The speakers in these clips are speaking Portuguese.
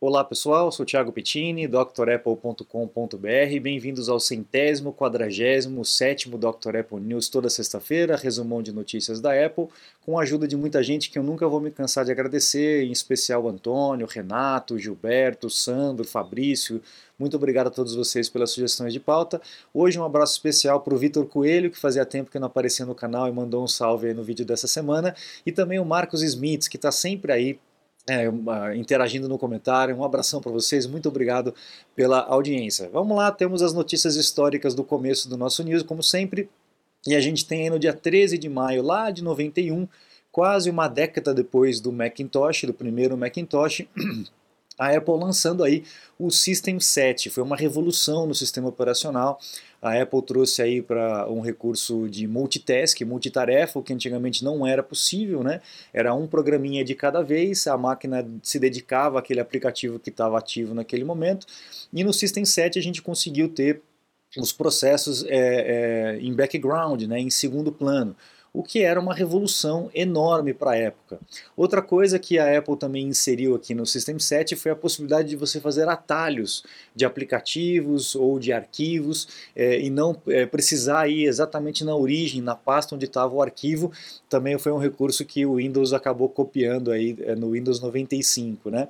Olá pessoal, sou Thiago Pettini, drapple.com.br. Bem-vindos ao centésimo, quadragésimo, sétimo Dr. Apple News toda sexta-feira, resumão de notícias da Apple, com a ajuda de muita gente que eu nunca vou me cansar de agradecer, em especial Antônio, Renato, Gilberto, Sandro, Fabrício. Muito obrigado a todos vocês pelas sugestões de pauta. Hoje um abraço especial para o Vitor Coelho, que fazia tempo que não aparecia no canal e mandou um salve no vídeo dessa semana, e também o Marcos Smith, que está sempre aí é, interagindo no comentário. Um abração para vocês, muito obrigado pela audiência. Vamos lá, temos as notícias históricas do começo do nosso news, como sempre. E a gente tem aí no dia 13 de maio, lá de 91, quase uma década depois do Macintosh, do primeiro Macintosh. a Apple lançando aí o System 7. Foi uma revolução no sistema operacional. A Apple trouxe aí para um recurso de multitask, multitarefa, o que antigamente não era possível, né? Era um programinha de cada vez, a máquina se dedicava àquele aplicativo que estava ativo naquele momento. E no System 7 a gente conseguiu ter os processos é, é, em background, né, em segundo plano o que era uma revolução enorme para a época. Outra coisa que a Apple também inseriu aqui no System 7 foi a possibilidade de você fazer atalhos de aplicativos ou de arquivos é, e não é, precisar ir exatamente na origem, na pasta onde estava o arquivo. Também foi um recurso que o Windows acabou copiando aí é, no Windows 95, né?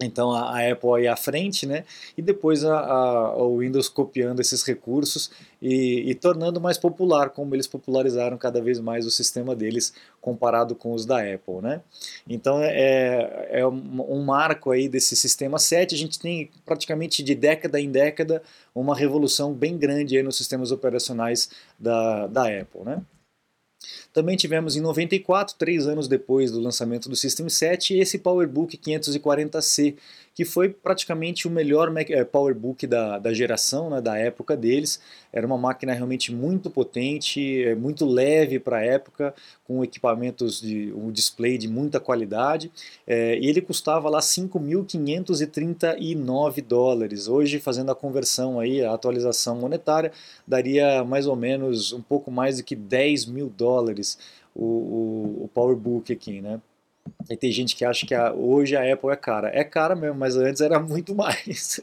Então a, Apple aí à frente, né? E depois a, a, o Windows copiando esses recursos e, e, tornando mais popular, como eles popularizaram cada vez mais o sistema deles comparado com os da Apple, né? Então é, é um, um marco aí desse sistema 7. A gente tem praticamente de década em década uma revolução bem grande aí nos sistemas operacionais da, da Apple, né? Também tivemos em 94, três anos depois do lançamento do System 7, esse PowerBook 540C, que foi praticamente o melhor eh, PowerBook da, da geração, né, da época deles. Era uma máquina realmente muito potente, eh, muito leve para a época, com equipamentos de um display de muita qualidade, é, e ele custava lá 5.539 dólares. Hoje, fazendo a conversão aí, a atualização monetária, daria mais ou menos um pouco mais do que 10 mil dólares o, o, o PowerBook aqui, né? E tem gente que acha que a, hoje a Apple é cara. É cara mesmo, mas antes era muito mais.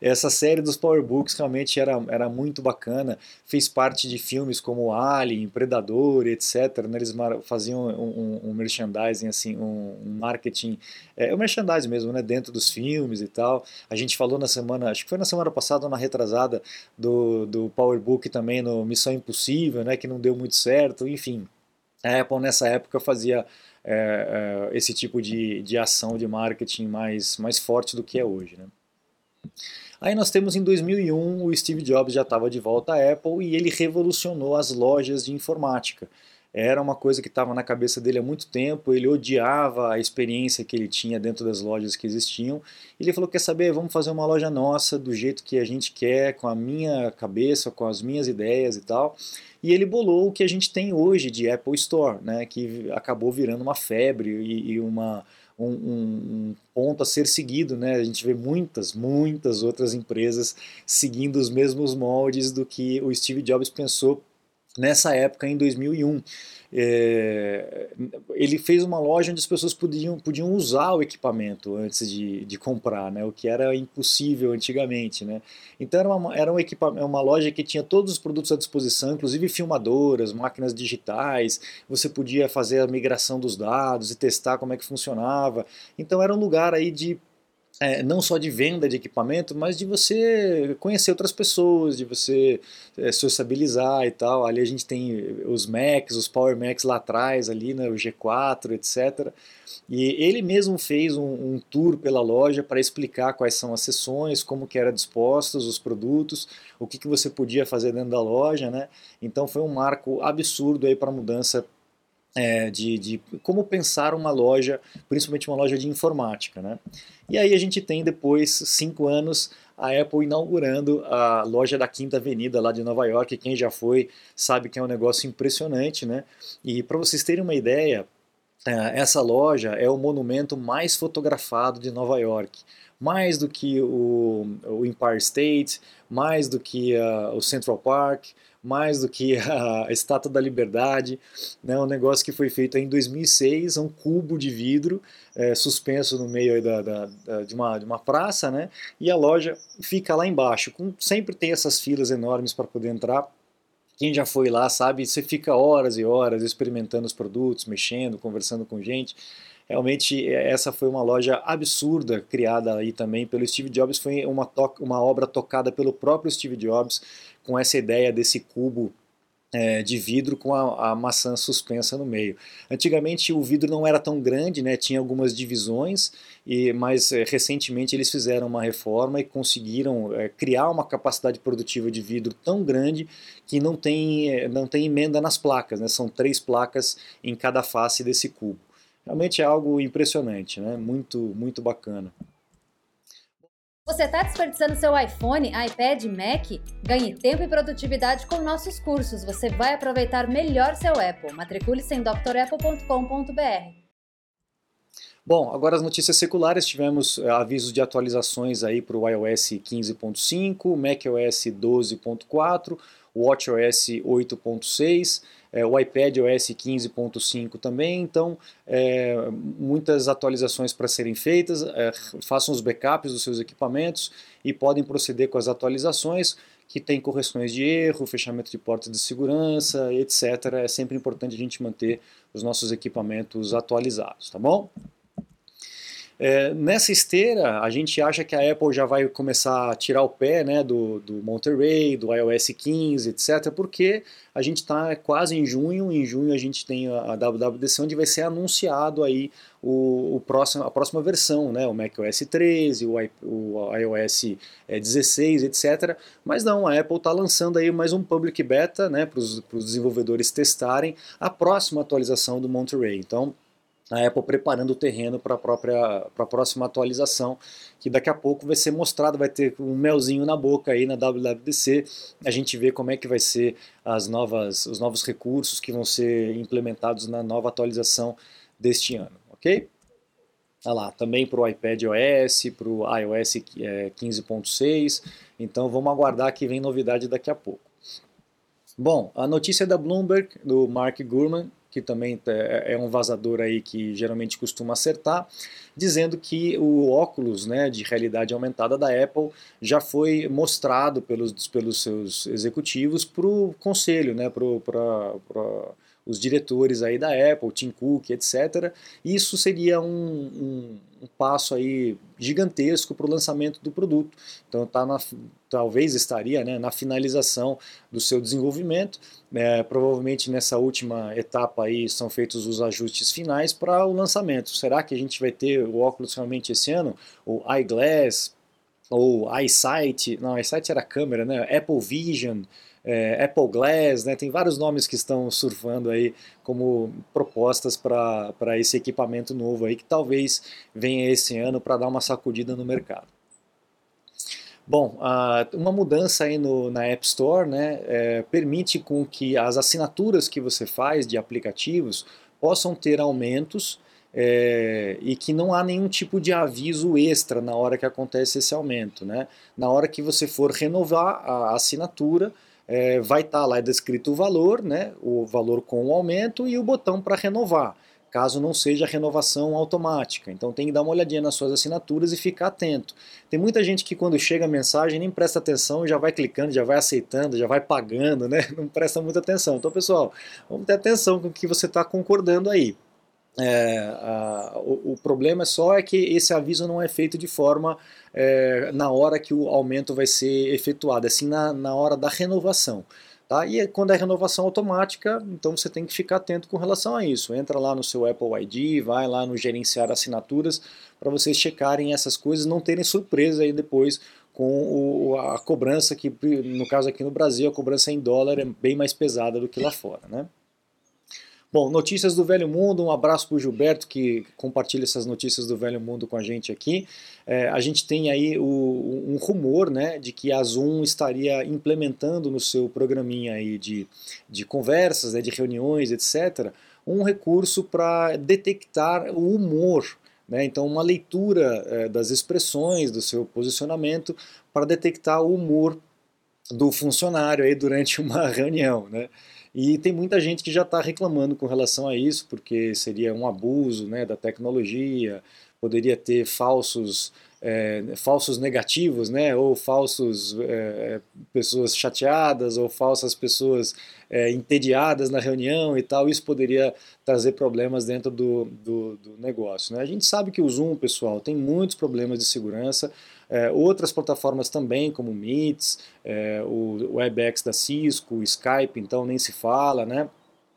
Essa série dos PowerBooks realmente era, era muito bacana. Fez parte de filmes como Alien, Predador, etc. Né? Eles faziam um, um, um merchandising, assim, um, um marketing, é, um merchandising mesmo, né? dentro dos filmes e tal. A gente falou na semana, acho que foi na semana passada ou na retrasada, do, do PowerBook também no Missão Impossível, né? que não deu muito certo, enfim. A Apple nessa época fazia é, é, esse tipo de, de ação de marketing mais, mais forte do que é hoje. Né? Aí nós temos em 2001 o Steve Jobs já estava de volta à Apple e ele revolucionou as lojas de informática. Era uma coisa que estava na cabeça dele há muito tempo, ele odiava a experiência que ele tinha dentro das lojas que existiam. Ele falou: Quer saber, vamos fazer uma loja nossa do jeito que a gente quer, com a minha cabeça, com as minhas ideias e tal e ele bolou o que a gente tem hoje de Apple Store, né, que acabou virando uma febre e, e uma, um, um, ponto a ser seguido. Né? A gente vê muitas, muitas outras empresas seguindo os mesmos moldes do que o Steve Jobs pensou nessa época, em 2001. É, ele fez uma loja onde as pessoas podiam, podiam usar o equipamento antes de, de comprar, né, o que era impossível antigamente. Né. Então era, uma, era um equipamento, uma loja que tinha todos os produtos à disposição, inclusive filmadoras, máquinas digitais, você podia fazer a migração dos dados e testar como é que funcionava. Então era um lugar aí de é, não só de venda de equipamento, mas de você conhecer outras pessoas, de você é, sociabilizar e tal. Ali a gente tem os Macs, os Power Macs lá atrás, ali, né, o G4, etc. E ele mesmo fez um, um tour pela loja para explicar quais são as sessões, como que eram dispostos os produtos, o que, que você podia fazer dentro da loja, né? Então foi um marco absurdo aí para a mudança é, de, de, como pensar uma loja, principalmente uma loja de informática. Né? E aí a gente tem depois, cinco anos, a Apple inaugurando a loja da Quinta Avenida lá de Nova York. Quem já foi sabe que é um negócio impressionante. Né? E para vocês terem uma ideia, essa loja é o monumento mais fotografado de Nova York. Mais do que o, o Empire State, mais do que uh, o Central Park, mais do que a Estátua da Liberdade, né, um negócio que foi feito em 2006, um cubo de vidro é, suspenso no meio da, da, da, de, uma, de uma praça, né, e a loja fica lá embaixo, com, sempre tem essas filas enormes para poder entrar, quem já foi lá sabe, você fica horas e horas experimentando os produtos, mexendo, conversando com gente. Realmente essa foi uma loja absurda criada aí também pelo Steve Jobs, foi uma, uma obra tocada pelo próprio Steve Jobs com essa ideia desse cubo é, de vidro com a, a, maçã suspensa no meio. Antigamente o vidro não era tão grande, né, tinha algumas divisões, e, mas é, recentemente eles fizeram uma reforma e conseguiram é, criar uma capacidade produtiva de vidro tão grande que não tem, é, não tem emenda nas placas, né, são três placas em cada face desse cubo. Realmente é algo impressionante, né, muito, muito bacana. Você está desperdiçando seu iPhone, iPad, Mac? Ganhe tempo e produtividade com nossos cursos. Você vai aproveitar melhor seu Apple. Matricule-se em drapple.com.br. Bom, agora as notícias seculares, tivemos uh, avisos de atualizações aí para o iOS 15.5, macOS 12.4, WatchOS 8.6, é, o iPad OS 15.5 também, então é, muitas atualizações para serem feitas, é, façam os backups dos seus equipamentos e podem proceder com as atualizações que tem correções de erro, fechamento de portas de segurança, etc. É sempre importante a gente manter os nossos equipamentos atualizados, tá bom? É, nessa esteira, a gente acha que a Apple já vai começar a tirar o pé né, do, do Monterey, do iOS 15, etc., porque a gente está quase em junho, em junho a gente tem a, WWDC, onde vai ser anunciado aí o, o próximo, a próxima versão, né, o macOS 13, o, o iOS 16, etc. Mas não, a Apple está lançando aí mais um public beta né, para os desenvolvedores testarem a próxima atualização do Monterey. Então, a Apple preparando o terreno para a própria para a próxima atualização, que daqui a pouco vai ser mostrado, vai ter um melzinho na boca aí na WWDC, a gente vê como é que vai ser as novas os novos recursos que vão ser implementados na nova atualização deste ano, ok? Olha lá, também para o iPad OS, para o iOS 15.6, então vamos aguardar que vem novidade daqui a pouco. Bom, a notícia da Bloomberg, do Mark Gurman, que também é, é um vazador aí que geralmente costuma acertar, dizendo que o óculos né, de realidade aumentada da Apple já foi mostrado pelos, pelos seus executivos para o conselho, né, para os diretores aí da Apple, Tim Cook, etc. Isso seria um, um, um passo aí gigantesco para o lançamento do produto. Então tá na, talvez estaria né, na finalização do seu desenvolvimento. É, provavelmente nessa última etapa aí são feitos os ajustes finais para o lançamento. Será que a gente vai ter o óculos realmente esse ano? O iGlass ou iSight? Não, iSight era câmera, né? Apple Vision é, Apple Glass, né, tem vários nomes que estão surfando aí como propostas para esse equipamento novo aí que talvez venha esse ano para dar uma sacudida no mercado. Bom, uma mudança aí no, na App Store né, é, permite com que as assinaturas que você faz de aplicativos possam ter aumentos é, e que não há nenhum tipo de aviso extra na hora que acontece esse aumento. Né? Na hora que você for renovar a assinatura, é, vai estar tá lá descrito o valor, né, o valor com o aumento e o botão para renovar, caso não seja renovação automática. Então tem que dar uma olhadinha nas suas assinaturas e ficar atento. Tem muita gente que quando chega a mensagem nem presta atenção já vai clicando, já vai aceitando, já vai pagando, né? não presta muita atenção. Então pessoal, vamos ter atenção com o que você está concordando aí. É, a, o, o, problema só é que esse aviso não é feito de forma é, na hora que o aumento vai ser efetuado, é assim na, na hora da renovação. Tá? E quando é renovação automática, então você tem que ficar atento com relação a isso. Entra lá no seu Apple ID, vai lá no gerenciar assinaturas para vocês checarem essas coisas, não terem surpresa aí depois com o, a cobrança que, no caso aqui no Brasil, a cobrança em dólar é bem mais pesada do que lá fora, né? Bom, notícias do Velho Mundo, um abraço para o Gilberto que compartilha essas notícias do Velho Mundo com a gente aqui. É, a gente tem aí o, um rumor né, de que a Zoom estaria implementando no seu programinha aí de, de conversas, né, de reuniões, etc., um recurso para detectar o humor. Né? Então, uma leitura é, das expressões, do seu posicionamento, para detectar o humor do funcionário aí durante uma reunião. Né? E tem muita gente que já está reclamando com relação a isso, porque seria um abuso né, da tecnologia, poderia ter falsos é, falsos negativos, né, ou falsos é, pessoas chateadas, ou falsas pessoas é, entediadas na reunião e tal, isso poderia trazer problemas dentro do, do, do negócio. Né? A gente sabe que o Zoom, pessoal, tem muitos problemas de segurança, é, outras plataformas também, como Meets, é, o WebEx da Cisco, o Skype, então nem se fala, né?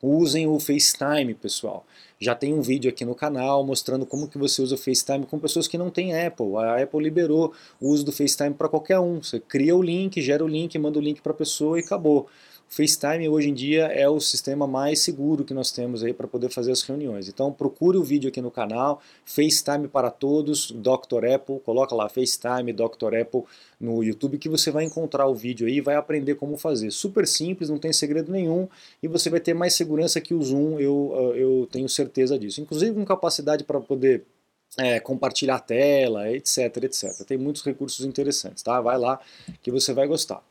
Usem o FaceTime, pessoal. Já tem um vídeo aqui no canal mostrando como que você usa o FaceTime com pessoas que não têm Apple. A Apple liberou o uso do FaceTime para qualquer um. Você cria o link, gera o link, manda o link para a pessoa e acabou. FaceTime hoje em dia é o sistema mais seguro que nós temos aí para poder fazer as reuniões. Então procure o vídeo aqui no canal, FaceTime para todos, Dr. Apple, coloca lá FaceTime Dr. Apple no YouTube que você vai encontrar o vídeo aí e vai aprender como fazer. Super simples, não tem segredo nenhum e você vai ter mais segurança que o Zoom, eu, ah, eu tenho certeza disso. Inclusive com capacidade para poder é, compartilhar a tela, etc, etc. Tem muitos recursos interessantes, tá? Vai lá que você vai gostar.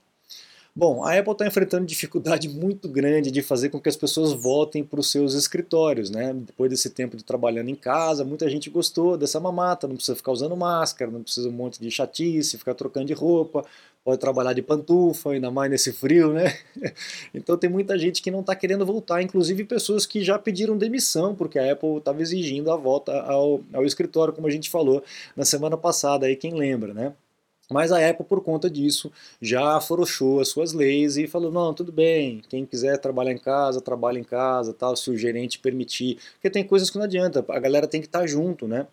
Bom, a Apple está enfrentando dificuldade muito grande de fazer com que as pessoas voltem para os seus escritórios, né? Depois desse tempo de trabalhando em casa, muita gente gostou dessa mamata, não precisa ficar usando máscara, não precisa um monte de chatice, ficar trocando de roupa, pode trabalhar de pantufa, ainda mais nesse frio, né? Então tem muita gente que não está querendo voltar, inclusive pessoas que já pediram demissão, porque a Apple estava exigindo a volta ao, ao escritório, como a gente falou na semana passada, aí quem lembra, né? Mas a Apple, por conta disso, já afrouxou as suas leis e falou: não, tudo bem, quem quiser trabalhar em casa, trabalha em casa, tal, se o gerente permitir. Porque tem coisas que não adianta, a galera tem que estar junto, né?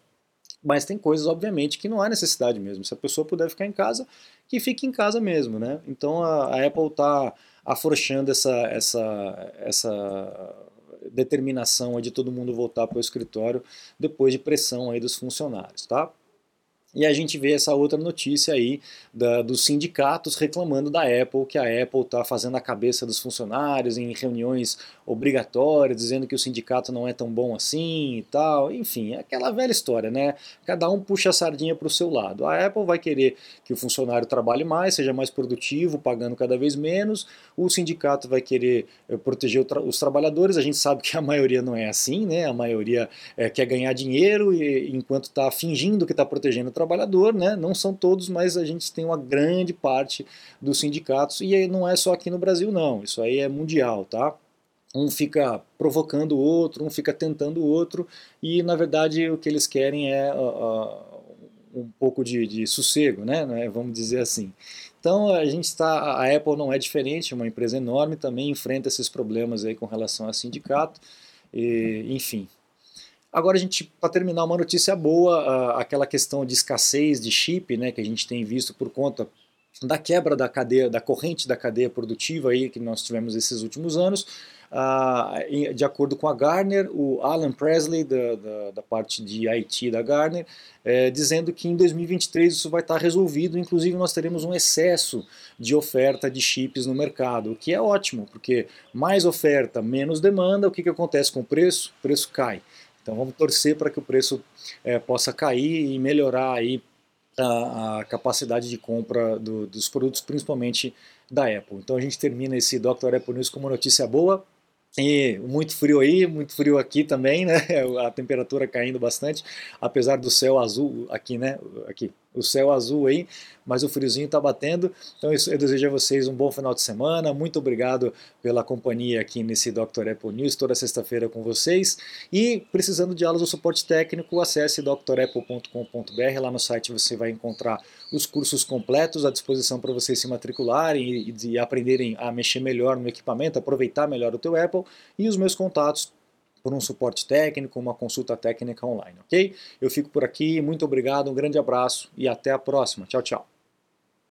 Mas tem coisas, obviamente, que não há necessidade mesmo. Se a pessoa puder ficar em casa, que fique em casa mesmo, né? Então a, a Apple está afrouxando essa, essa, essa determinação de todo mundo voltar para o escritório depois de pressão aí dos funcionários, tá? E a gente vê essa outra notícia aí da, dos sindicatos reclamando da Apple, que a Apple está fazendo a cabeça dos funcionários em reuniões obrigatórias, dizendo que o sindicato não é tão bom assim e tal. Enfim, é aquela velha história, né? Cada um puxa a sardinha para o seu lado. A Apple vai querer que o funcionário trabalhe mais, seja mais produtivo, pagando cada vez menos. O sindicato vai querer eh, proteger os trabalhadores. A gente sabe que a maioria não é assim, né? A maioria é, quer ganhar dinheiro e, enquanto está fingindo que está protegendo trabalhador, né? não são todos, mas a gente tem uma grande parte dos sindicatos, e não é só aqui no Brasil não, isso aí é mundial, tá? Um fica provocando o outro, um fica tentando o outro, e na verdade o que eles querem é uh, um pouco de, de sossego, né? né? vamos dizer assim. Então a gente está, a Apple não é diferente, é uma empresa enorme, também enfrenta esses problemas aí com relação a sindicato, e, enfim, Agora a gente, para terminar, uma notícia boa, aquela questão de escassez de chip, né, que a gente tem visto por conta da quebra da cadeia, da corrente da cadeia produtiva aí que nós tivemos esses últimos anos. de acordo com a Garner, o Alan Presley, da, da, da parte de IT da Garner, é, dizendo que em 2023 isso vai estar resolvido, inclusive nós teremos um excesso de oferta de chips no mercado, o que é ótimo, porque mais oferta, menos demanda, o que, que acontece com o preço? O preço cai. Então vamos torcer para que o preço é, possa cair e melhorar aí a, a capacidade de compra do, dos produtos, principalmente da Apple. Então a gente termina esse Dr. Apple News com uma notícia boa. E muito frio aí, muito frio aqui também, né? A temperatura caindo bastante, apesar do céu azul aqui, né? Aqui, o céu azul aí, mas o friozinho está batendo. Então eu desejo a vocês um bom final de semana. Muito obrigado pela companhia aqui nesse Dr. Apple News toda sexta-feira com vocês. E precisando de aulas ou suporte técnico, acesse drapple.com.br. Lá no site você vai encontrar os cursos completos à disposição para vocês se matricularem e, e aprenderem a mexer melhor no equipamento, aproveitar melhor o teu Apple e os meus contatos por um suporte técnico, uma consulta técnica online, ok? Eu fico por aqui, muito obrigado, um grande abraço e até a próxima. Tchau, tchau.